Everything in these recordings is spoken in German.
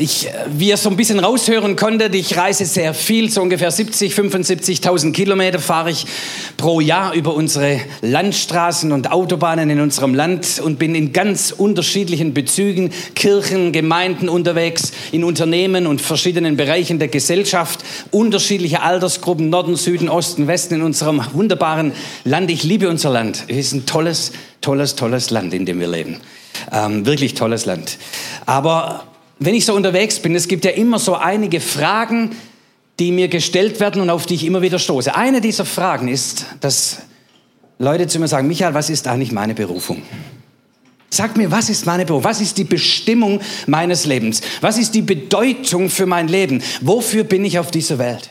Ich, wie ihr so ein bisschen raushören konntet, ich reise sehr viel, so ungefähr 70, 75.000 Kilometer fahre ich pro Jahr über unsere Landstraßen und Autobahnen in unserem Land und bin in ganz unterschiedlichen Bezügen, Kirchen, Gemeinden unterwegs, in Unternehmen und verschiedenen Bereichen der Gesellschaft, unterschiedliche Altersgruppen, Norden, Süden, Osten, Westen in unserem wunderbaren Land. Ich liebe unser Land. Es ist ein tolles, tolles, tolles Land, in dem wir leben. Ähm, wirklich tolles Land. Aber wenn ich so unterwegs bin, es gibt ja immer so einige Fragen, die mir gestellt werden und auf die ich immer wieder stoße. Eine dieser Fragen ist, dass Leute zu mir sagen, Michael, was ist eigentlich meine Berufung? Sag mir, was ist meine Berufung? Was ist die Bestimmung meines Lebens? Was ist die Bedeutung für mein Leben? Wofür bin ich auf dieser Welt?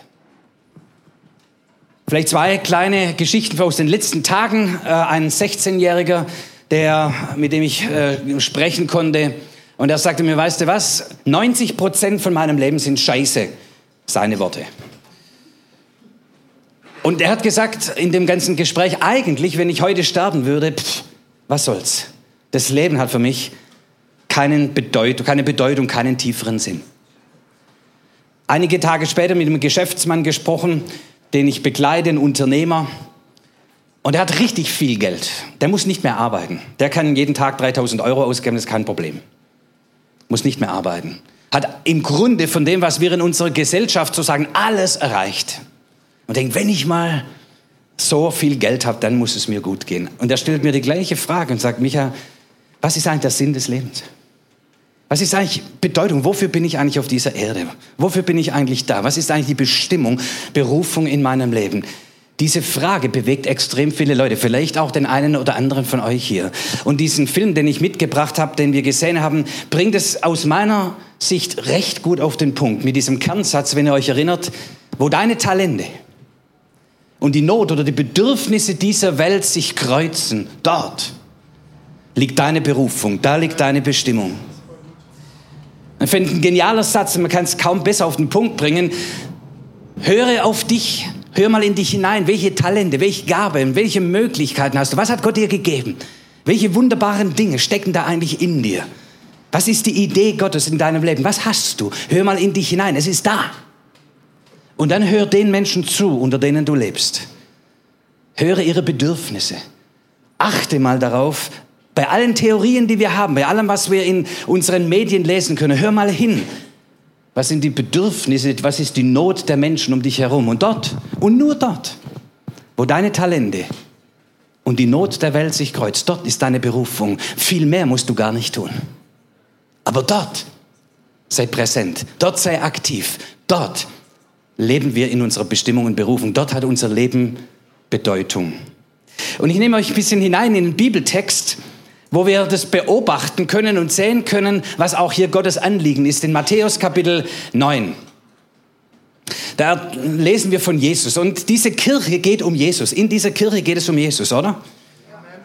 Vielleicht zwei kleine Geschichten aus den letzten Tagen. Äh, ein 16-Jähriger, der, mit dem ich äh, sprechen konnte, und er sagte mir, weißt du was, 90 Prozent von meinem Leben sind Scheiße, seine Worte. Und er hat gesagt in dem ganzen Gespräch, eigentlich, wenn ich heute sterben würde, pff, was soll's? Das Leben hat für mich keinen Bedeutung, keine Bedeutung, keinen tieferen Sinn. Einige Tage später mit einem Geschäftsmann gesprochen, den ich begleite, ein Unternehmer. Und er hat richtig viel Geld. Der muss nicht mehr arbeiten. Der kann jeden Tag 3000 Euro ausgeben, das ist kein Problem muss nicht mehr arbeiten. Hat im Grunde von dem, was wir in unserer Gesellschaft so sagen, alles erreicht. Und denkt, wenn ich mal so viel Geld habe, dann muss es mir gut gehen. Und er stellt mir die gleiche Frage und sagt, Micha, was ist eigentlich der Sinn des Lebens? Was ist eigentlich Bedeutung? Wofür bin ich eigentlich auf dieser Erde? Wofür bin ich eigentlich da? Was ist eigentlich die Bestimmung, Berufung in meinem Leben? Diese Frage bewegt extrem viele Leute, vielleicht auch den einen oder anderen von euch hier. Und diesen Film, den ich mitgebracht habe, den wir gesehen haben, bringt es aus meiner Sicht recht gut auf den Punkt mit diesem Kernsatz, wenn ihr euch erinnert, wo deine Talente und die Not oder die Bedürfnisse dieser Welt sich kreuzen, dort liegt deine Berufung, da liegt deine Bestimmung. Ich finde ein genialer Satz, man kann es kaum besser auf den Punkt bringen. Höre auf dich, Hör mal in dich hinein, welche Talente, welche Gaben, welche Möglichkeiten hast du? Was hat Gott dir gegeben? Welche wunderbaren Dinge stecken da eigentlich in dir? Was ist die Idee Gottes in deinem Leben? Was hast du? Hör mal in dich hinein, es ist da. Und dann hör den Menschen zu, unter denen du lebst. Höre ihre Bedürfnisse. Achte mal darauf, bei allen Theorien, die wir haben, bei allem, was wir in unseren Medien lesen können, hör mal hin. Was sind die Bedürfnisse? Was ist die Not der Menschen um dich herum? Und dort und nur dort, wo deine Talente und die Not der Welt sich kreuzt, dort ist deine Berufung. Viel mehr musst du gar nicht tun. Aber dort sei präsent, dort sei aktiv, dort leben wir in unserer Bestimmung und Berufung. Dort hat unser Leben Bedeutung. Und ich nehme euch ein bisschen hinein in den Bibeltext, wo wir das beobachten können und sehen können, was auch hier Gottes Anliegen ist. In Matthäus Kapitel 9. Da lesen wir von Jesus. Und diese Kirche geht um Jesus. In dieser Kirche geht es um Jesus, oder?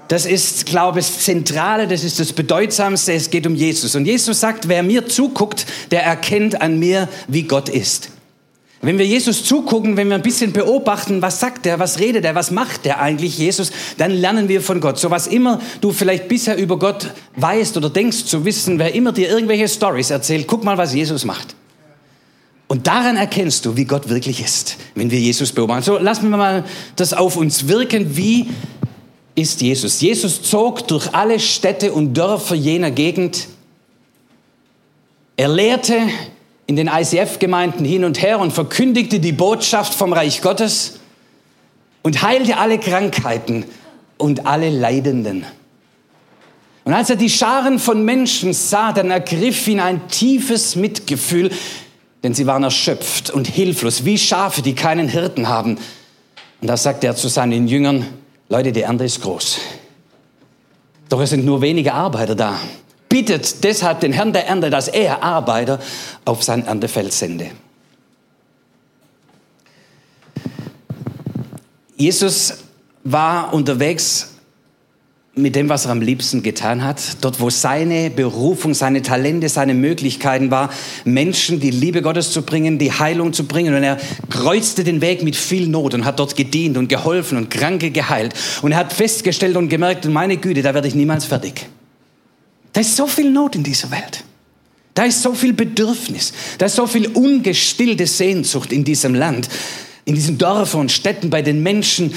Das ist, glaube ich, das Zentrale, das ist das Bedeutsamste, es geht um Jesus. Und Jesus sagt, wer mir zuguckt, der erkennt an mir, wie Gott ist. Wenn wir Jesus zugucken, wenn wir ein bisschen beobachten, was sagt er, was redet er, was macht er eigentlich, Jesus, dann lernen wir von Gott. So was immer du vielleicht bisher über Gott weißt oder denkst zu wissen, wer immer dir irgendwelche Stories erzählt, guck mal, was Jesus macht. Und daran erkennst du, wie Gott wirklich ist, wenn wir Jesus beobachten. So, lassen wir mal das auf uns wirken. Wie ist Jesus? Jesus zog durch alle Städte und Dörfer jener Gegend. Er lehrte, in den ICF-Gemeinden hin und her und verkündigte die Botschaft vom Reich Gottes und heilte alle Krankheiten und alle Leidenden. Und als er die Scharen von Menschen sah, dann ergriff ihn ein tiefes Mitgefühl, denn sie waren erschöpft und hilflos, wie Schafe, die keinen Hirten haben. Und da sagte er zu seinen Jüngern, Leute, die Ernte ist groß. Doch es sind nur wenige Arbeiter da bittet deshalb den Herrn der Ernte, dass er Arbeiter auf sein Erntefeld sende. Jesus war unterwegs mit dem, was er am liebsten getan hat. Dort, wo seine Berufung, seine Talente, seine Möglichkeiten war, Menschen die Liebe Gottes zu bringen, die Heilung zu bringen. Und er kreuzte den Weg mit viel Not und hat dort gedient und geholfen und Kranke geheilt. Und er hat festgestellt und gemerkt, meine Güte, da werde ich niemals fertig. Da ist so viel Not in dieser Welt. Da ist so viel Bedürfnis. Da ist so viel ungestillte Sehnsucht in diesem Land, in diesen Dörfern und Städten bei den Menschen,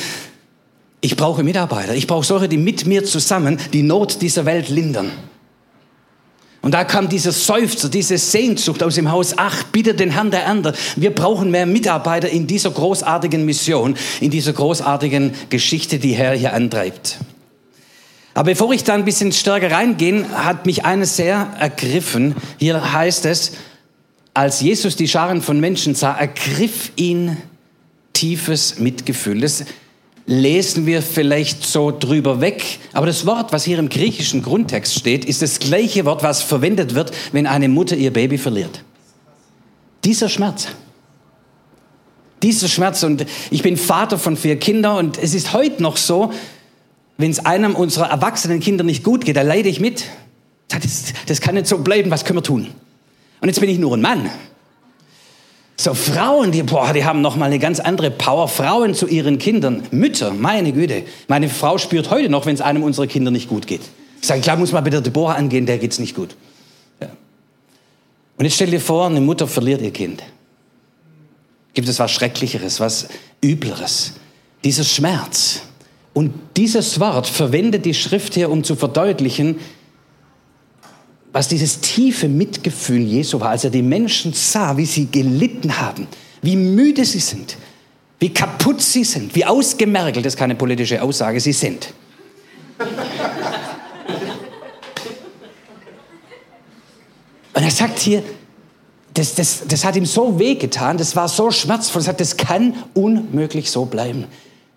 ich brauche Mitarbeiter. Ich brauche solche, die mit mir zusammen die Not dieser Welt lindern. Und da kam dieser Seufzer, diese Sehnsucht aus dem Haus. Ach, bitte den Herrn der Ernte. Wir brauchen mehr Mitarbeiter in dieser großartigen Mission, in dieser großartigen Geschichte, die Herr hier antreibt. Aber bevor ich da ein bisschen stärker reingehe, hat mich eines sehr ergriffen. Hier heißt es, als Jesus die Scharen von Menschen sah, ergriff ihn tiefes Mitgefühl. Das lesen wir vielleicht so drüber weg. Aber das Wort, was hier im griechischen Grundtext steht, ist das gleiche Wort, was verwendet wird, wenn eine Mutter ihr Baby verliert. Dieser Schmerz. Dieser Schmerz. Und ich bin Vater von vier Kindern und es ist heute noch so, wenn es einem unserer erwachsenen Kinder nicht gut geht, da leide ich mit. Das, das kann nicht so bleiben, was können wir tun? Und jetzt bin ich nur ein Mann. So Frauen, die, boah, die haben noch mal eine ganz andere Power. Frauen zu ihren Kindern, Mütter, meine Güte. Meine Frau spürt heute noch, wenn es einem unserer Kinder nicht gut geht. Ich sage, klar, muss mal bitte Deborah angehen, der geht's nicht gut. Ja. Und jetzt stell dir vor, eine Mutter verliert ihr Kind. Gibt es was Schrecklicheres, was Übleres? Dieser Schmerz. Und dieses Wort verwendet die Schrift hier, um zu verdeutlichen, was dieses tiefe Mitgefühl Jesu war, als er die Menschen sah, wie sie gelitten haben, wie müde sie sind, wie kaputt sie sind, wie ausgemergelt, das ist keine politische Aussage, sie sind. Und er sagt hier, das, das, das hat ihm so wehgetan, das war so schmerzvoll, er sagt, das kann unmöglich so bleiben.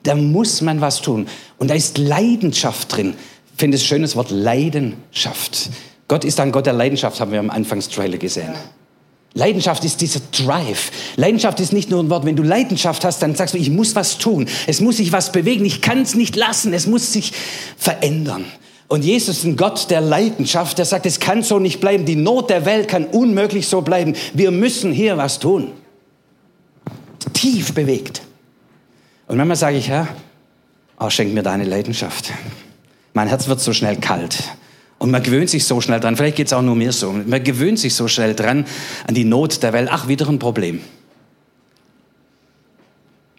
Da muss man was tun. Und da ist Leidenschaft drin. Ich finde ein schönes Wort, Leidenschaft. Gott ist ein Gott der Leidenschaft, haben wir am Anfangstrailer gesehen. Leidenschaft ist dieser Drive. Leidenschaft ist nicht nur ein Wort. Wenn du Leidenschaft hast, dann sagst du, ich muss was tun. Es muss sich was bewegen. Ich kann es nicht lassen. Es muss sich verändern. Und Jesus ist ein Gott der Leidenschaft, der sagt, es kann so nicht bleiben. Die Not der Welt kann unmöglich so bleiben. Wir müssen hier was tun. Tief bewegt. Und manchmal sage ich, Herr, oh, schenk mir deine Leidenschaft. Mein Herz wird so schnell kalt. Und man gewöhnt sich so schnell dran, vielleicht geht es auch nur mir so, man gewöhnt sich so schnell dran an die Not der Welt. Ach, wieder ein Problem.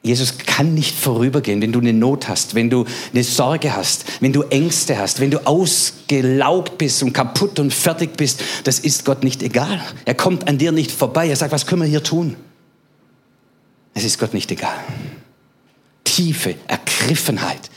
Jesus kann nicht vorübergehen, wenn du eine Not hast, wenn du eine Sorge hast, wenn du Ängste hast, wenn du ausgelaugt bist und kaputt und fertig bist. Das ist Gott nicht egal. Er kommt an dir nicht vorbei. Er sagt, was können wir hier tun? Es ist Gott nicht egal. Tiefe Ergriffenheit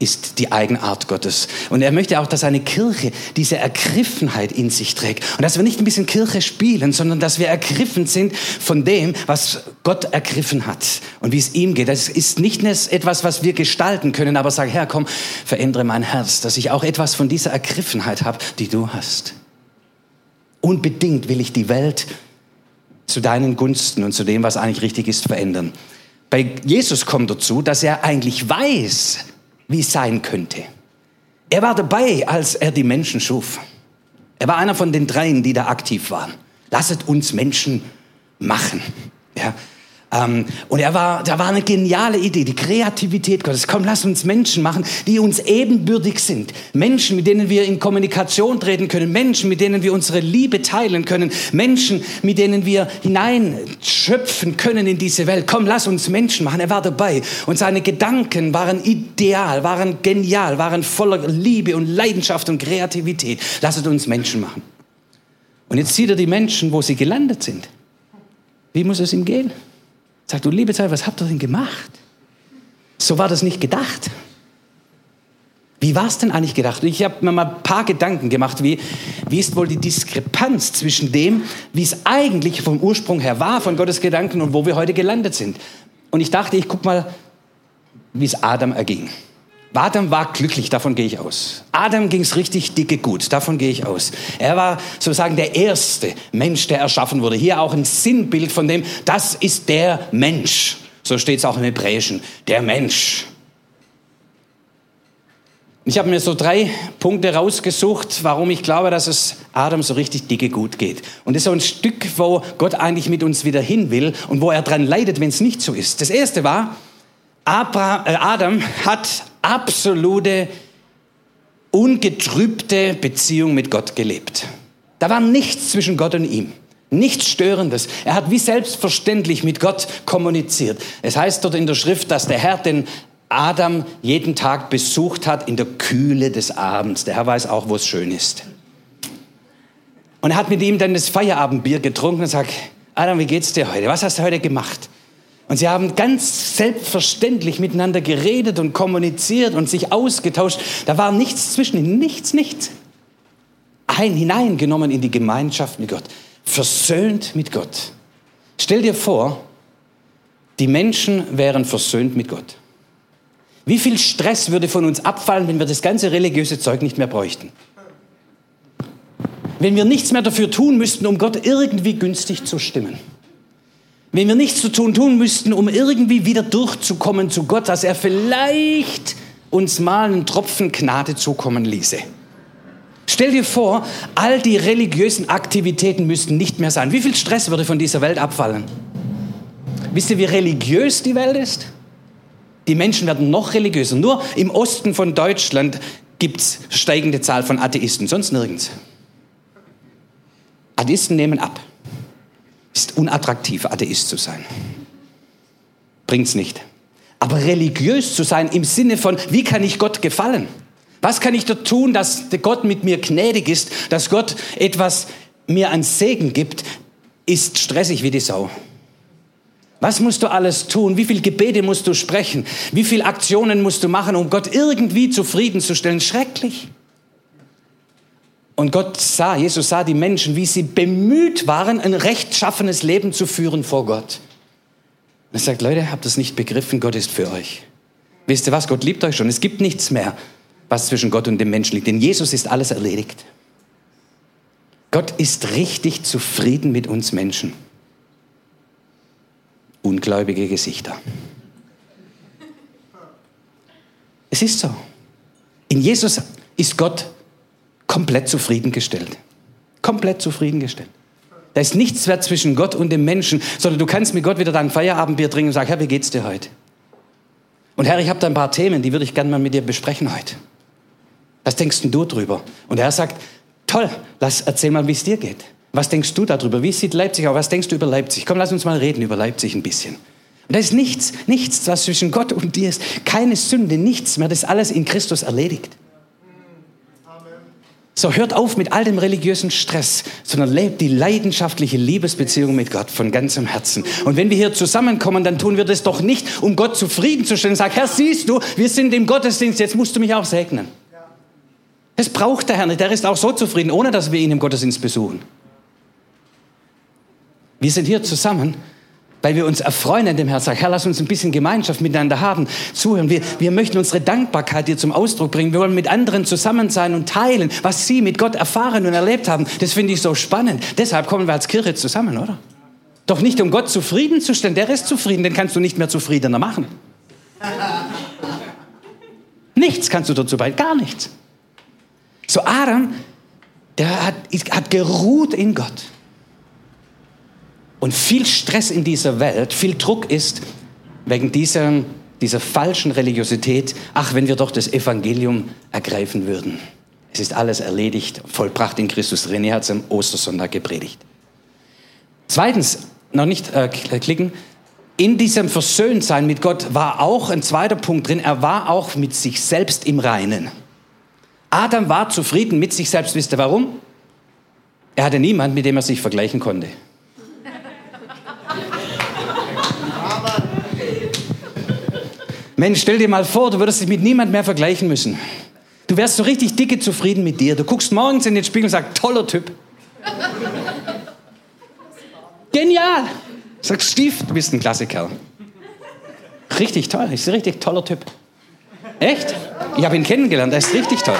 ist die Eigenart Gottes. Und er möchte auch, dass eine Kirche diese Ergriffenheit in sich trägt. Und dass wir nicht ein bisschen Kirche spielen, sondern dass wir ergriffen sind von dem, was Gott ergriffen hat und wie es ihm geht. Das ist nicht etwas, was wir gestalten können, aber sag, Herr, komm, verändere mein Herz, dass ich auch etwas von dieser Ergriffenheit habe, die du hast. Unbedingt will ich die Welt zu deinen Gunsten und zu dem, was eigentlich richtig ist, verändern. Bei Jesus kommt dazu, dass er eigentlich weiß, wie es sein könnte. Er war dabei, als er die Menschen schuf. Er war einer von den dreien, die da aktiv waren. Lasset uns Menschen machen. Ja, ähm, und er war, da war eine geniale Idee, die Kreativität Gottes. Komm, lass uns Menschen machen, die uns ebenbürtig sind. Menschen, mit denen wir in Kommunikation treten können. Menschen, mit denen wir unsere Liebe teilen können. Menschen, mit denen wir hineinschöpfen können in diese Welt. Komm, lass uns Menschen machen. Er war dabei. Und seine Gedanken waren ideal, waren genial, waren voller Liebe und Leidenschaft und Kreativität. Lasset uns Menschen machen. Und jetzt sieht er die Menschen, wo sie gelandet sind. Wie muss es ihm gehen? Sagt du, liebe Zeit, was habt ihr denn gemacht? So war das nicht gedacht. Wie war es denn eigentlich gedacht? Ich habe mir mal ein paar Gedanken gemacht, wie, wie ist wohl die Diskrepanz zwischen dem, wie es eigentlich vom Ursprung her war, von Gottes Gedanken und wo wir heute gelandet sind. Und ich dachte, ich gucke mal, wie es Adam erging. Adam war glücklich, davon gehe ich aus. Adam ging es richtig dicke gut, davon gehe ich aus. Er war sozusagen der erste Mensch, der erschaffen wurde. Hier auch ein Sinnbild von dem, das ist der Mensch. So steht es auch im Hebräischen, der Mensch. Ich habe mir so drei Punkte rausgesucht, warum ich glaube, dass es Adam so richtig dicke gut geht. Und das ist so ein Stück, wo Gott eigentlich mit uns wieder hin will und wo er dran leidet, wenn es nicht so ist. Das erste war, äh, Adam hat absolute, ungetrübte Beziehung mit Gott gelebt. Da war nichts zwischen Gott und ihm. Nichts Störendes. Er hat wie selbstverständlich mit Gott kommuniziert. Es heißt dort in der Schrift, dass der Herr den Adam jeden Tag besucht hat in der Kühle des Abends. Der Herr weiß auch, wo es schön ist. Und er hat mit ihm dann das Feierabendbier getrunken und sagt, Adam, wie geht's dir heute? Was hast du heute gemacht? Und sie haben ganz selbstverständlich miteinander geredet und kommuniziert und sich ausgetauscht. Da war nichts zwischen ihnen, nichts, nichts. Ein hineingenommen in die Gemeinschaft mit Gott, versöhnt mit Gott. Stell dir vor, die Menschen wären versöhnt mit Gott. Wie viel Stress würde von uns abfallen, wenn wir das ganze religiöse Zeug nicht mehr bräuchten? Wenn wir nichts mehr dafür tun müssten, um Gott irgendwie günstig zu stimmen. Wenn wir nichts zu tun tun müssten, um irgendwie wieder durchzukommen zu Gott, dass er vielleicht uns mal einen Tropfen Gnade zukommen ließe. Stell dir vor, all die religiösen Aktivitäten müssten nicht mehr sein. Wie viel Stress würde von dieser Welt abfallen? Wisst ihr, wie religiös die Welt ist? Die Menschen werden noch religiöser. Nur im Osten von Deutschland gibt es steigende Zahl von Atheisten, sonst nirgends. Atheisten nehmen ab. Ist unattraktiv, Atheist zu sein. Bringt's nicht. Aber religiös zu sein im Sinne von, wie kann ich Gott gefallen? Was kann ich da tun, dass Gott mit mir gnädig ist, dass Gott etwas mir an Segen gibt, ist stressig wie die Sau. Was musst du alles tun? Wie viele Gebete musst du sprechen? Wie viele Aktionen musst du machen, um Gott irgendwie zufriedenzustellen? Schrecklich. Und Gott sah, Jesus sah die Menschen, wie sie bemüht waren, ein rechtschaffenes Leben zu führen vor Gott. Und er sagt, Leute, habt das nicht begriffen, Gott ist für euch. Wisst ihr was, Gott liebt euch schon. Es gibt nichts mehr, was zwischen Gott und dem Menschen liegt. Denn Jesus ist alles erledigt. Gott ist richtig zufrieden mit uns Menschen ungläubige Gesichter. Es ist so. In Jesus ist Gott komplett zufriedengestellt. Komplett zufriedengestellt. Da ist nichts mehr zwischen Gott und dem Menschen, sondern du kannst mit Gott wieder dein Feierabendbier trinken und sagen, Herr, wie geht's dir heute? Und Herr, ich habe da ein paar Themen, die würde ich gerne mal mit dir besprechen heute. Was denkst denn du drüber? Und er sagt, toll, lass, erzähl mal, wie es dir geht. Was denkst du darüber? Wie sieht Leipzig aus? Was denkst du über Leipzig? Komm, lass uns mal reden über Leipzig ein bisschen. Und da ist nichts, nichts, was zwischen Gott und dir ist. Keine Sünde, nichts mehr. Das ist alles in Christus erledigt. So, hört auf mit all dem religiösen Stress, sondern lebt die leidenschaftliche Liebesbeziehung mit Gott von ganzem Herzen. Und wenn wir hier zusammenkommen, dann tun wir das doch nicht, um Gott zufriedenzustellen. Sag, Herr, siehst du, wir sind im Gottesdienst, jetzt musst du mich auch segnen. Das braucht der Herr nicht. Der ist auch so zufrieden, ohne dass wir ihn im Gottesdienst besuchen. Wir sind hier zusammen, weil wir uns erfreuen an dem Herrn. Sag, Herr, lass uns ein bisschen Gemeinschaft miteinander haben, zuhören. Wir, wir möchten unsere Dankbarkeit hier zum Ausdruck bringen. Wir wollen mit anderen zusammen sein und teilen, was sie mit Gott erfahren und erlebt haben. Das finde ich so spannend. Deshalb kommen wir als Kirche zusammen, oder? Doch nicht, um Gott zufriedenzustellen. Der ist zufrieden, den kannst du nicht mehr zufriedener machen. Nichts kannst du dazu beitragen, gar nichts. So Adam, der hat, hat geruht in Gott und viel Stress in dieser Welt, viel Druck ist wegen dieser, dieser falschen Religiosität, ach, wenn wir doch das Evangelium ergreifen würden. Es ist alles erledigt, vollbracht in Christus. René hat es am Ostersonntag gepredigt. Zweitens, noch nicht äh, klicken, in diesem Versöhntsein mit Gott war auch ein zweiter Punkt drin, er war auch mit sich selbst im Reinen. Adam war zufrieden mit sich selbst. Wisst ihr warum? Er hatte niemanden, mit dem er sich vergleichen konnte. Mensch, stell dir mal vor, du würdest dich mit niemand mehr vergleichen müssen. Du wärst so richtig dicke zufrieden mit dir. Du guckst morgens in den Spiegel und sagst, toller Typ. Genial. Sagst, Steve, du bist ein klasse Kerl. Richtig toll, ist ein richtig toller Typ. Echt? Ich habe ihn kennengelernt, er ist richtig toll.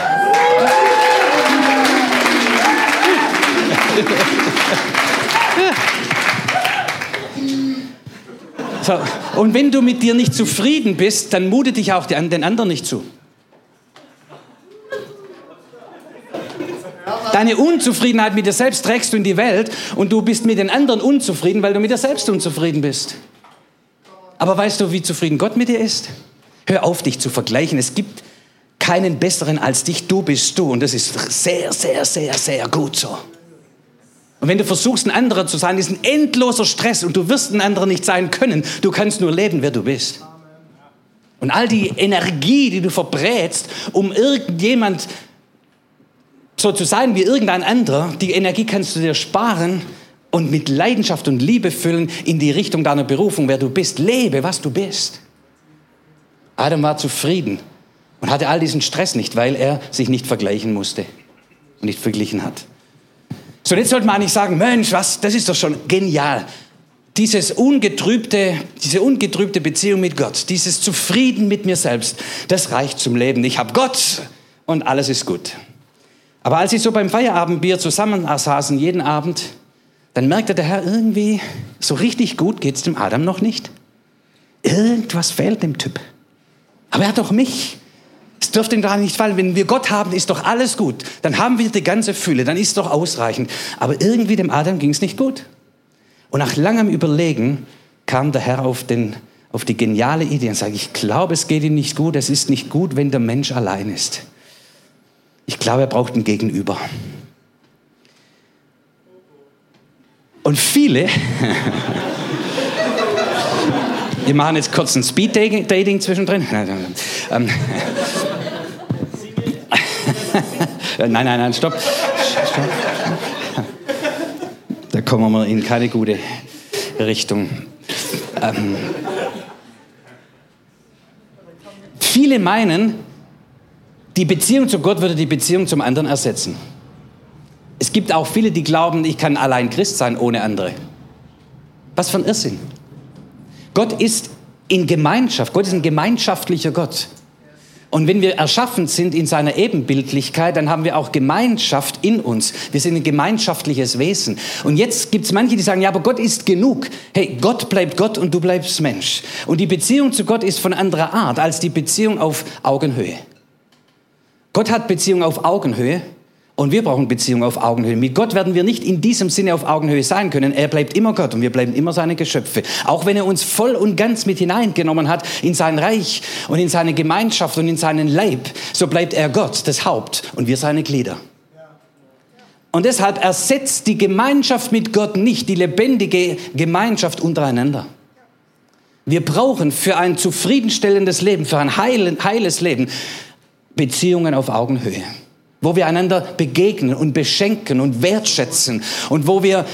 So. Und wenn du mit dir nicht zufrieden bist, dann mute dich auch den anderen nicht zu. Deine Unzufriedenheit mit dir selbst trägst du in die Welt und du bist mit den anderen unzufrieden, weil du mit dir selbst unzufrieden bist. Aber weißt du, wie zufrieden Gott mit dir ist? Hör auf, dich zu vergleichen. Es gibt keinen besseren als dich. Du bist du und das ist sehr, sehr, sehr, sehr gut so. Und wenn du versuchst, ein anderer zu sein, ist ein endloser Stress und du wirst ein anderer nicht sein können. Du kannst nur leben, wer du bist. Und all die Energie, die du verbrätst, um irgendjemand so zu sein wie irgendein anderer, die Energie kannst du dir sparen und mit Leidenschaft und Liebe füllen in die Richtung deiner Berufung, wer du bist. Lebe, was du bist. Adam war zufrieden und hatte all diesen Stress nicht, weil er sich nicht vergleichen musste und nicht verglichen hat. So, jetzt sollte man eigentlich sagen, Mensch, was, das ist doch schon genial. Dieses ungetrübte, diese ungetrübte Beziehung mit Gott, dieses Zufrieden mit mir selbst, das reicht zum Leben. Ich habe Gott und alles ist gut. Aber als sie so beim Feierabendbier zusammen saßen, jeden Abend, dann merkte der Herr irgendwie, so richtig gut geht es dem Adam noch nicht. Irgendwas fehlt dem Typ. Aber er hat doch mich. Es dürfte ihm gar nicht fallen. Wenn wir Gott haben, ist doch alles gut. Dann haben wir die ganze Fülle, dann ist es doch ausreichend. Aber irgendwie dem Adam ging es nicht gut. Und nach langem Überlegen kam der Herr auf, den, auf die geniale Idee und sagte, ich glaube, es geht ihm nicht gut. Es ist nicht gut, wenn der Mensch allein ist. Ich glaube, er braucht ein Gegenüber. Und viele, wir machen jetzt kurz ein Speed-Dating zwischendrin. Ähm, nein, nein, nein, stopp. stopp. Da kommen wir in keine gute Richtung. Ähm, viele meinen, die Beziehung zu Gott würde die Beziehung zum anderen ersetzen. Es gibt auch viele, die glauben, ich kann allein Christ sein ohne andere. Was für ein Irrsinn. Gott ist in Gemeinschaft. Gott ist ein gemeinschaftlicher Gott. Und wenn wir erschaffen sind in seiner Ebenbildlichkeit, dann haben wir auch Gemeinschaft in uns. Wir sind ein gemeinschaftliches Wesen. Und jetzt gibt es manche, die sagen, ja, aber Gott ist genug. Hey, Gott bleibt Gott und du bleibst Mensch. Und die Beziehung zu Gott ist von anderer Art als die Beziehung auf Augenhöhe. Gott hat Beziehung auf Augenhöhe und wir brauchen Beziehung auf Augenhöhe. Mit Gott werden wir nicht in diesem Sinne auf Augenhöhe sein können. Er bleibt immer Gott und wir bleiben immer seine Geschöpfe. Auch wenn er uns voll und ganz mit hineingenommen hat in sein Reich und in seine Gemeinschaft und in seinen Leib, so bleibt er Gott, das Haupt und wir seine Glieder. Und deshalb ersetzt die Gemeinschaft mit Gott nicht die lebendige Gemeinschaft untereinander. Wir brauchen für ein zufriedenstellendes Leben, für ein heiles Leben Beziehungen auf Augenhöhe wo wir einander begegnen und beschenken und wertschätzen und wo wir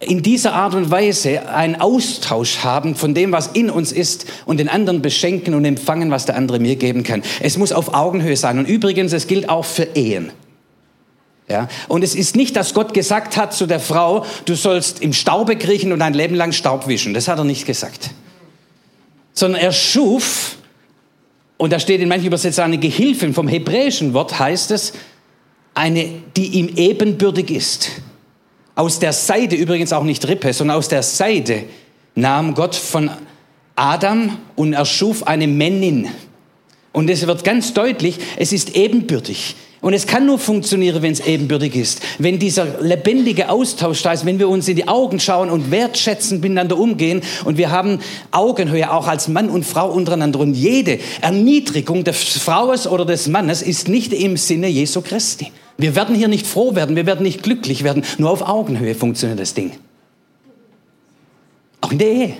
in dieser Art und Weise einen Austausch haben von dem, was in uns ist und den anderen beschenken und empfangen, was der andere mir geben kann. Es muss auf Augenhöhe sein. Und übrigens, es gilt auch für Ehen. Ja? Und es ist nicht, dass Gott gesagt hat zu der Frau, du sollst im Staube kriechen und ein Leben lang Staub wischen. Das hat er nicht gesagt. Sondern er schuf, und da steht in manchen Übersetzungen eine Gehilfin vom hebräischen Wort, heißt es, eine, die ihm ebenbürtig ist. Aus der Seite, übrigens auch nicht Rippe, sondern aus der Seite nahm Gott von Adam und erschuf eine Männin. Und es wird ganz deutlich, es ist ebenbürtig. Und es kann nur funktionieren, wenn es ebenbürtig ist. Wenn dieser lebendige Austausch da ist, wenn wir uns in die Augen schauen und wertschätzend miteinander umgehen und wir haben Augenhöhe auch als Mann und Frau untereinander. Und jede Erniedrigung des Fraues oder des Mannes ist nicht im Sinne Jesu Christi. Wir werden hier nicht froh werden, wir werden nicht glücklich werden. Nur auf Augenhöhe funktioniert das Ding. Auch in der Ehe.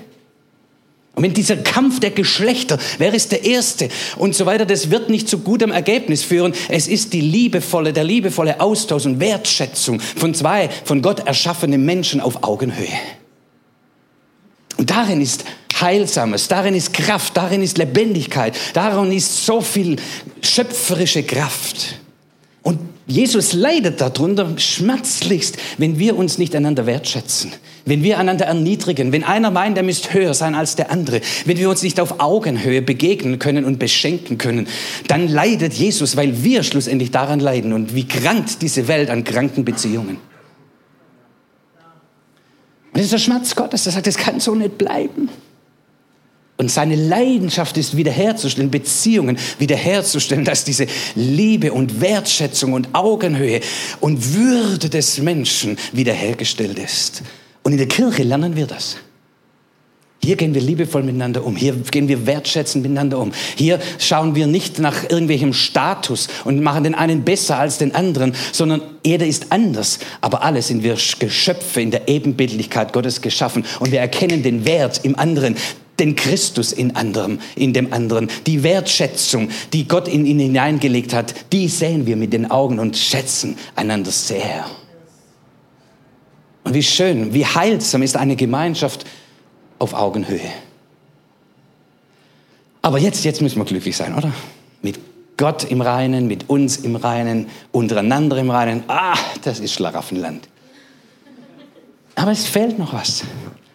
Und wenn dieser Kampf der Geschlechter, wer ist der Erste und so weiter, das wird nicht zu gutem Ergebnis führen. Es ist die liebevolle, der liebevolle Austausch und Wertschätzung von zwei von Gott erschaffenen Menschen auf Augenhöhe. Und darin ist Heilsames, darin ist Kraft, darin ist Lebendigkeit, darin ist so viel schöpferische Kraft. Jesus leidet darunter schmerzlichst, wenn wir uns nicht einander wertschätzen, wenn wir einander erniedrigen, wenn einer meint, er müsste höher sein als der andere, wenn wir uns nicht auf Augenhöhe begegnen können und beschenken können, dann leidet Jesus, weil wir schlussendlich daran leiden und wie krankt diese Welt an kranken Beziehungen. Und das ist der Schmerz Gottes, der sagt, das kann so nicht bleiben. Und seine Leidenschaft ist wiederherzustellen, Beziehungen wiederherzustellen, dass diese Liebe und Wertschätzung und Augenhöhe und Würde des Menschen wiederhergestellt ist. Und in der Kirche lernen wir das. Hier gehen wir liebevoll miteinander um. Hier gehen wir wertschätzend miteinander um. Hier schauen wir nicht nach irgendwelchem Status und machen den einen besser als den anderen, sondern jeder ist anders. Aber alle sind wir Geschöpfe in der Ebenbildlichkeit Gottes geschaffen und wir erkennen den Wert im anderen den Christus in anderem, in dem anderen, die Wertschätzung, die Gott in ihn hineingelegt hat, die sehen wir mit den Augen und schätzen einander sehr. Und wie schön, wie heilsam ist eine Gemeinschaft auf Augenhöhe. Aber jetzt, jetzt müssen wir glücklich sein, oder? Mit Gott im Reinen, mit uns im Reinen, untereinander im Reinen. Ah, das ist Schlaraffenland. Aber es fehlt noch was.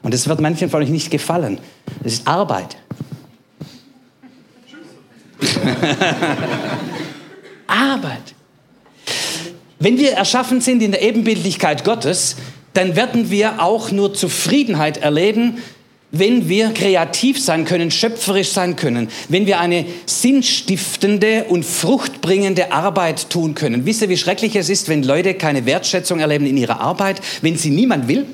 Und es wird manchen von euch nicht gefallen. Es ist Arbeit. Arbeit. Wenn wir erschaffen sind in der Ebenbildlichkeit Gottes, dann werden wir auch nur Zufriedenheit erleben, wenn wir kreativ sein können, schöpferisch sein können, wenn wir eine sinnstiftende und fruchtbringende Arbeit tun können. Wisst ihr, wie schrecklich es ist, wenn Leute keine Wertschätzung erleben in ihrer Arbeit, wenn sie niemand will?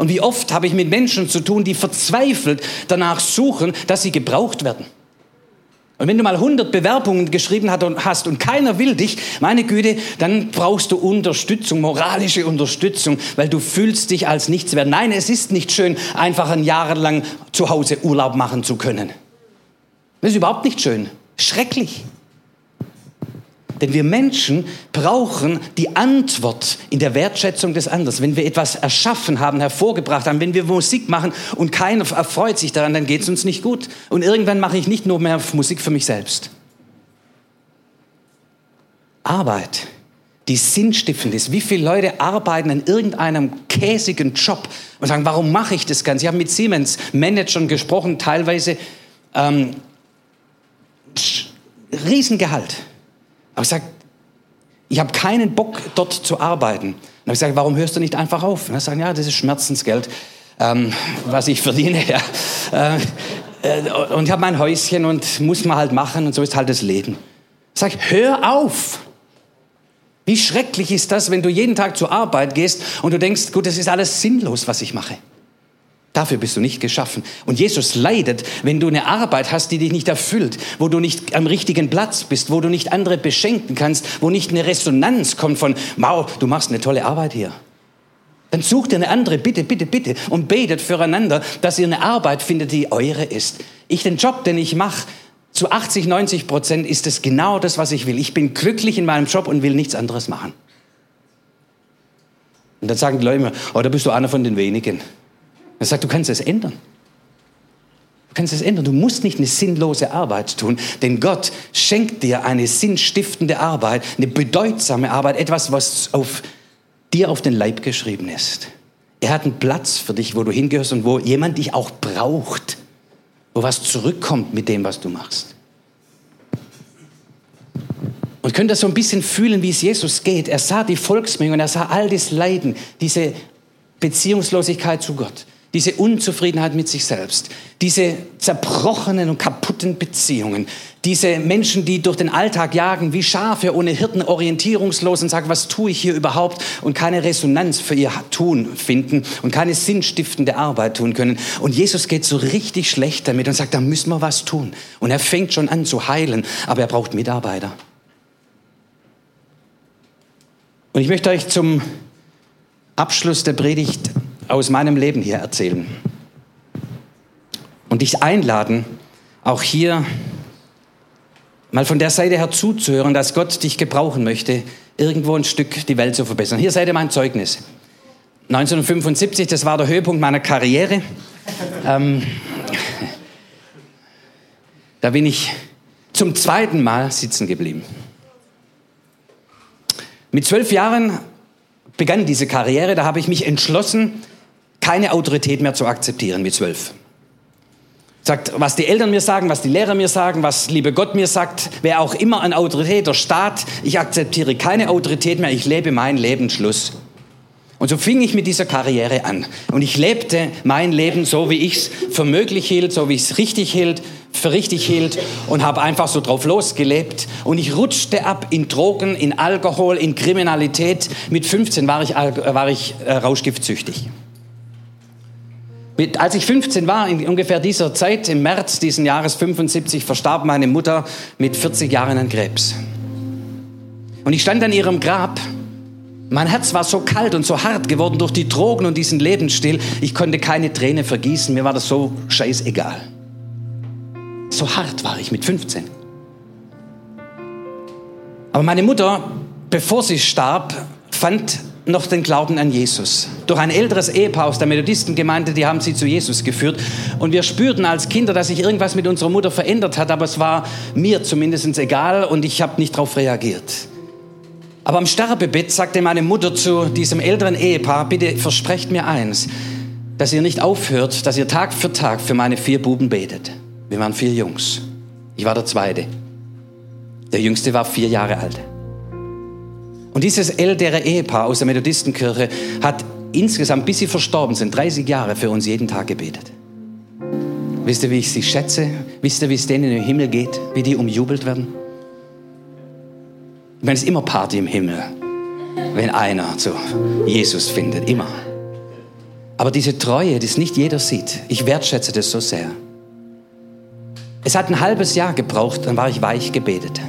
Und wie oft habe ich mit Menschen zu tun, die verzweifelt danach suchen, dass sie gebraucht werden. Und wenn du mal 100 Bewerbungen geschrieben hast und keiner will dich, meine Güte, dann brauchst du Unterstützung, moralische Unterstützung, weil du fühlst dich als nichts wert. Nein, es ist nicht schön, einfach ein Jahr lang zu Hause Urlaub machen zu können. Das ist überhaupt nicht schön. Schrecklich. Denn wir Menschen brauchen die Antwort in der Wertschätzung des anderen. Wenn wir etwas erschaffen haben, hervorgebracht haben, wenn wir Musik machen und keiner erfreut sich daran, dann geht es uns nicht gut. Und irgendwann mache ich nicht nur mehr Musik für mich selbst. Arbeit, die sinnstiftend ist. Wie viele Leute arbeiten an irgendeinem käsigen Job und sagen, warum mache ich das Ganze? Ich habe mit Siemens Managern gesprochen, teilweise ähm, Riesengehalt. Aber ich sage, ich habe keinen Bock, dort zu arbeiten. Und ich sage, warum hörst du nicht einfach auf? Und er sagt, ja, das ist Schmerzensgeld, ähm, was ich verdiene. Ja. Äh, und ich habe mein Häuschen und muss man halt machen und so ist halt das Leben. Ich sage, hör auf. Wie schrecklich ist das, wenn du jeden Tag zur Arbeit gehst und du denkst, gut, das ist alles sinnlos, was ich mache. Dafür bist du nicht geschaffen. Und Jesus leidet, wenn du eine Arbeit hast, die dich nicht erfüllt, wo du nicht am richtigen Platz bist, wo du nicht andere beschenken kannst, wo nicht eine Resonanz kommt von, wow, du machst eine tolle Arbeit hier. Dann sucht ihr eine andere, bitte, bitte, bitte, und betet füreinander, dass ihr eine Arbeit findet, die eure ist. Ich, den Job, den ich mache, zu 80, 90 Prozent ist es genau das, was ich will. Ich bin glücklich in meinem Job und will nichts anderes machen. Und dann sagen die Leute immer, oh, da bist du einer von den wenigen. Er sagt, du kannst es ändern. Du kannst es ändern. Du musst nicht eine sinnlose Arbeit tun, denn Gott schenkt dir eine sinnstiftende Arbeit, eine bedeutsame Arbeit, etwas, was auf dir auf den Leib geschrieben ist. Er hat einen Platz für dich, wo du hingehörst und wo jemand dich auch braucht, wo was zurückkommt mit dem, was du machst. Und könnt das so ein bisschen fühlen, wie es Jesus geht. Er sah die Volksmenge und er sah all das Leiden, diese Beziehungslosigkeit zu Gott diese Unzufriedenheit mit sich selbst, diese zerbrochenen und kaputten Beziehungen, diese Menschen, die durch den Alltag jagen wie Schafe ohne Hirten, orientierungslos und sagen, was tue ich hier überhaupt und keine Resonanz für ihr Tun finden und keine sinnstiftende Arbeit tun können. Und Jesus geht so richtig schlecht damit und sagt, da müssen wir was tun. Und er fängt schon an zu heilen, aber er braucht Mitarbeiter. Und ich möchte euch zum Abschluss der Predigt aus meinem Leben hier erzählen. Und dich einladen, auch hier mal von der Seite her zuzuhören, dass Gott dich gebrauchen möchte, irgendwo ein Stück die Welt zu verbessern. Hier seid ihr mein Zeugnis. 1975, das war der Höhepunkt meiner Karriere. Ähm, da bin ich zum zweiten Mal sitzen geblieben. Mit zwölf Jahren begann diese Karriere, da habe ich mich entschlossen, keine Autorität mehr zu akzeptieren mit zwölf. Sagt, was die Eltern mir sagen, was die Lehrer mir sagen, was liebe Gott mir sagt, wer auch immer an Autorität, der Staat, ich akzeptiere keine Autorität mehr, ich lebe mein Leben, Schluss. Und so fing ich mit dieser Karriere an. Und ich lebte mein Leben so, wie ich es für möglich hielt, so wie ich es richtig hielt, für richtig hielt und habe einfach so drauf losgelebt. Und ich rutschte ab in Drogen, in Alkohol, in Kriminalität. Mit 15 war ich, war ich äh, rauschgiftsüchtig. Als ich 15 war, in ungefähr dieser Zeit, im März diesen Jahres 75, verstarb meine Mutter mit 40 Jahren an Krebs. Und ich stand an ihrem Grab mein Herz war so kalt und so hart geworden durch die Drogen und diesen Lebensstil. Ich konnte keine Träne vergießen. Mir war das so scheißegal. So hart war ich mit 15. Aber meine Mutter, bevor sie starb, fand noch den Glauben an Jesus. Durch ein älteres Ehepaar aus der Methodistengemeinde, die haben sie zu Jesus geführt. Und wir spürten als Kinder, dass sich irgendwas mit unserer Mutter verändert hat, aber es war mir zumindest egal und ich habe nicht darauf reagiert. Aber am Sterbebett sagte meine Mutter zu diesem älteren Ehepaar, bitte versprecht mir eins, dass ihr nicht aufhört, dass ihr Tag für Tag für meine vier Buben betet. Wir waren vier Jungs. Ich war der Zweite. Der Jüngste war vier Jahre alt. Und dieses ältere Ehepaar aus der Methodistenkirche hat insgesamt, bis sie verstorben sind, 30 Jahre für uns jeden Tag gebetet. Wisst ihr, wie ich sie schätze? Wisst ihr, wie es denen im Himmel geht? Wie die umjubelt werden? Ich meine, es ist immer Party im Himmel, wenn einer zu Jesus findet, immer. Aber diese Treue, die es nicht jeder sieht, ich wertschätze das so sehr. Es hat ein halbes Jahr gebraucht, dann war ich weich gebetet.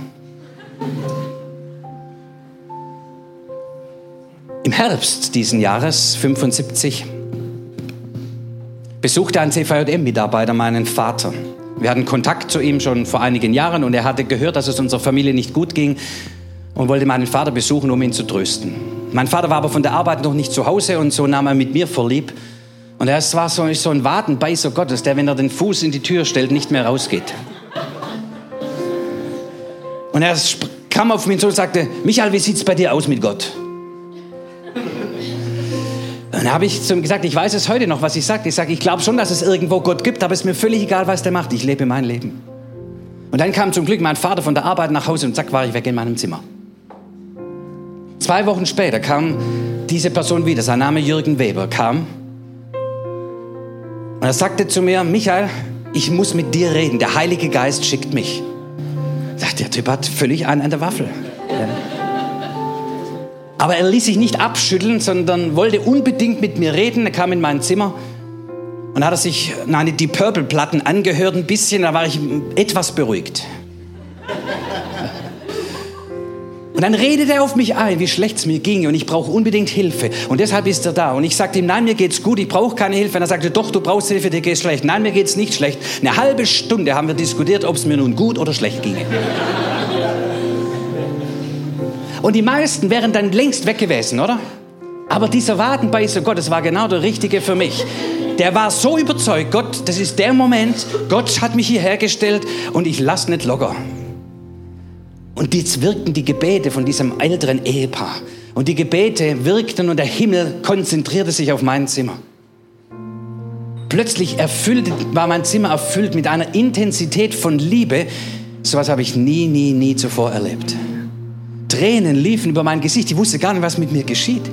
Im Herbst diesen Jahres, 75, besuchte ein CVJM-Mitarbeiter meinen Vater. Wir hatten Kontakt zu ihm schon vor einigen Jahren und er hatte gehört, dass es unserer Familie nicht gut ging und wollte meinen Vater besuchen, um ihn zu trösten. Mein Vater war aber von der Arbeit noch nicht zu Hause und so nahm er mit mir vorlieb. Und er war so, so ein Wadenbeißer Gottes, der, wenn er den Fuß in die Tür stellt, nicht mehr rausgeht. Und er kam auf mich zu und sagte, Michael, wie sieht's bei dir aus mit Gott? Dann habe ich zu ihm gesagt, ich weiß es heute noch, was ich sage. Ich sage, ich glaube schon, dass es irgendwo Gott gibt, aber es ist mir völlig egal, was der macht. Ich lebe mein Leben. Und dann kam zum Glück mein Vater von der Arbeit nach Hause und zack, war ich weg in meinem Zimmer. Zwei Wochen später kam diese Person wieder, sein Name Jürgen Weber, kam und er sagte zu mir, Michael, ich muss mit dir reden, der Heilige Geist schickt mich. Sagt der Typ hat völlig einen an der Waffel. Aber er ließ sich nicht abschütteln, sondern wollte unbedingt mit mir reden. Er kam in mein Zimmer und hat sich nein, die Purple-Platten angehört ein bisschen, da war ich etwas beruhigt. Und dann redet er auf mich ein, wie schlecht es mir ging und ich brauche unbedingt Hilfe. Und deshalb ist er da. Und ich sagte ihm, nein, mir geht's gut, ich brauche keine Hilfe. Und er sagte, doch, du brauchst Hilfe, dir geht's schlecht. Nein, mir geht's nicht schlecht. Eine halbe Stunde haben wir diskutiert, ob es mir nun gut oder schlecht ginge. Und die meisten wären dann längst weg gewesen, oder? Aber dieser Wadenbeißer Gott, das war genau der Richtige für mich. Der war so überzeugt, Gott, das ist der Moment, Gott hat mich hierher gestellt und ich lasse nicht locker. Und jetzt wirkten die Gebete von diesem älteren Ehepaar. Und die Gebete wirkten und der Himmel konzentrierte sich auf mein Zimmer. Plötzlich erfüllt, war mein Zimmer erfüllt mit einer Intensität von Liebe. Sowas habe ich nie, nie, nie zuvor erlebt. Tränen liefen über mein Gesicht. Ich wusste gar nicht, was mit mir geschieht.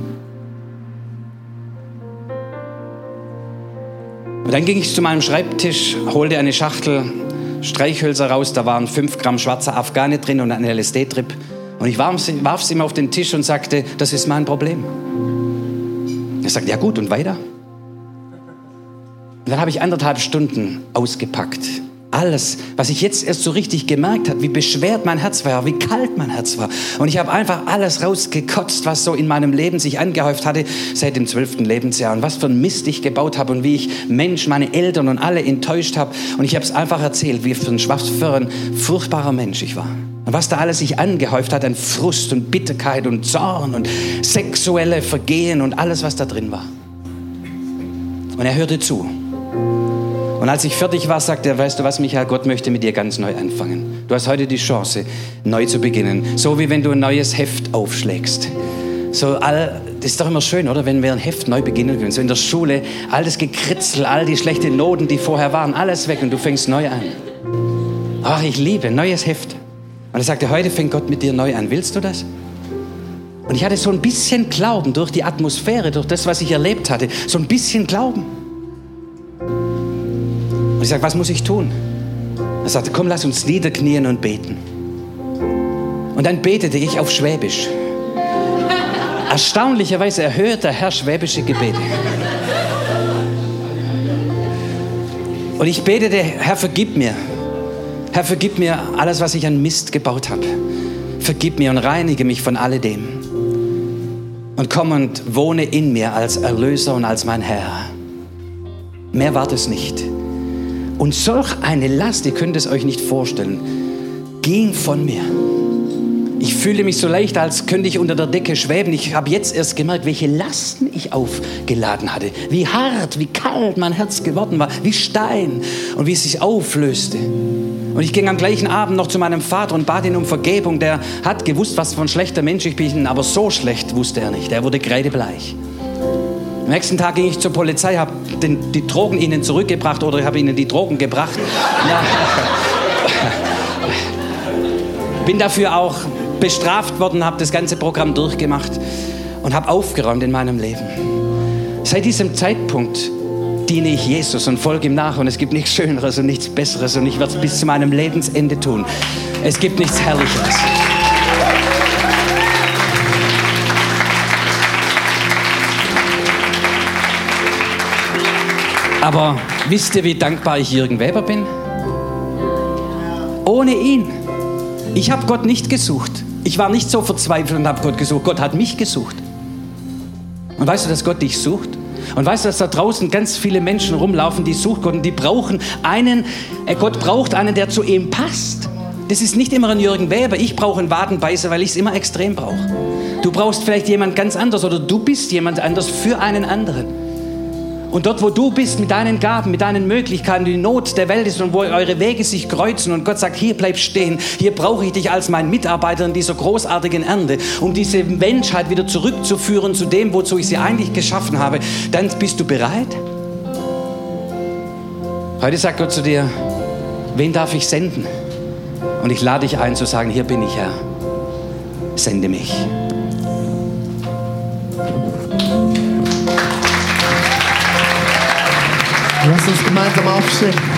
Und dann ging ich zu meinem Schreibtisch, holte eine Schachtel Streichhölzer raus, da waren fünf Gramm schwarzer Afghane drin und ein LSD-Trip. Und ich warf es ihm auf den Tisch und sagte, das ist mein Problem. Er sagte, ja gut, und weiter? Und dann habe ich anderthalb Stunden ausgepackt alles, was ich jetzt erst so richtig gemerkt habe, wie beschwert mein Herz war, wie kalt mein Herz war. Und ich habe einfach alles rausgekotzt, was so in meinem Leben sich angehäuft hatte seit dem zwölften Lebensjahr. Und was für ein Mist ich gebaut habe und wie ich Mensch, meine Eltern und alle enttäuscht habe. Und ich habe es einfach erzählt, wie für ein, ein furchtbarer Mensch ich war. Und was da alles sich angehäuft hat an Frust und Bitterkeit und Zorn und sexuelle Vergehen und alles, was da drin war. Und er hörte zu. Und als ich fertig war, sagte er, weißt du was, Michael, Gott möchte mit dir ganz neu anfangen. Du hast heute die Chance, neu zu beginnen. So wie wenn du ein neues Heft aufschlägst. So all, das ist doch immer schön, oder? Wenn wir ein Heft neu beginnen können. So in der Schule, all das Gekritzel, all die schlechten Noten, die vorher waren, alles weg und du fängst neu an. Ach, ich liebe neues Heft. Und er sagte, heute fängt Gott mit dir neu an. Willst du das? Und ich hatte so ein bisschen Glauben durch die Atmosphäre, durch das, was ich erlebt hatte. So ein bisschen Glauben. Und ich sagte, was muss ich tun? Er sagte, komm, lass uns niederknien und beten. Und dann betete ich auf Schwäbisch. Erstaunlicherweise erhört der Herr schwäbische Gebete. Und ich betete, Herr, vergib mir. Herr, vergib mir alles, was ich an Mist gebaut habe. Vergib mir und reinige mich von alledem. Und komm und wohne in mir als Erlöser und als mein Herr. Mehr war das nicht. Und solch eine Last, ihr könnt es euch nicht vorstellen, ging von mir. Ich fühle mich so leicht, als könnte ich unter der Decke schweben. Ich habe jetzt erst gemerkt, welche Lasten ich aufgeladen hatte. Wie hart, wie kalt mein Herz geworden war, wie Stein und wie es sich auflöste. Und ich ging am gleichen Abend noch zu meinem Vater und bat ihn um Vergebung. Der hat gewusst, was für ein schlechter Mensch ich bin, aber so schlecht wusste er nicht. Er wurde kreidebleich. Am nächsten Tag ging ich zur Polizei, habe die Drogen ihnen zurückgebracht oder habe ihnen die Drogen gebracht. Ja. Bin dafür auch bestraft worden, habe das ganze Programm durchgemacht und habe aufgeräumt in meinem Leben. Seit diesem Zeitpunkt diene ich Jesus und folge ihm nach und es gibt nichts Schöneres und nichts Besseres und ich werde es bis zu meinem Lebensende tun. Es gibt nichts Herrlicheres. Aber wisst ihr, wie dankbar ich Jürgen Weber bin? Ohne ihn. Ich habe Gott nicht gesucht. Ich war nicht so verzweifelt und habe Gott gesucht. Gott hat mich gesucht. Und weißt du, dass Gott dich sucht? Und weißt du, dass da draußen ganz viele Menschen rumlaufen, die suchen Gott und die brauchen einen, äh, Gott braucht einen, der zu ihm passt. Das ist nicht immer ein Jürgen Weber. Ich brauche einen Wadenbeißer, weil ich es immer extrem brauche. Du brauchst vielleicht jemand ganz anders oder du bist jemand anders für einen anderen. Und dort, wo du bist, mit deinen Gaben, mit deinen Möglichkeiten, die Not der Welt ist und wo eure Wege sich kreuzen und Gott sagt, hier bleib stehen, hier brauche ich dich als mein Mitarbeiter in dieser großartigen Ernte, um diese Menschheit wieder zurückzuführen zu dem, wozu ich sie eigentlich geschaffen habe, dann bist du bereit? Heute sagt Gott zu dir, wen darf ich senden? Und ich lade dich ein zu sagen, hier bin ich Herr, sende mich. Lass uns gemeinsam aufstehen.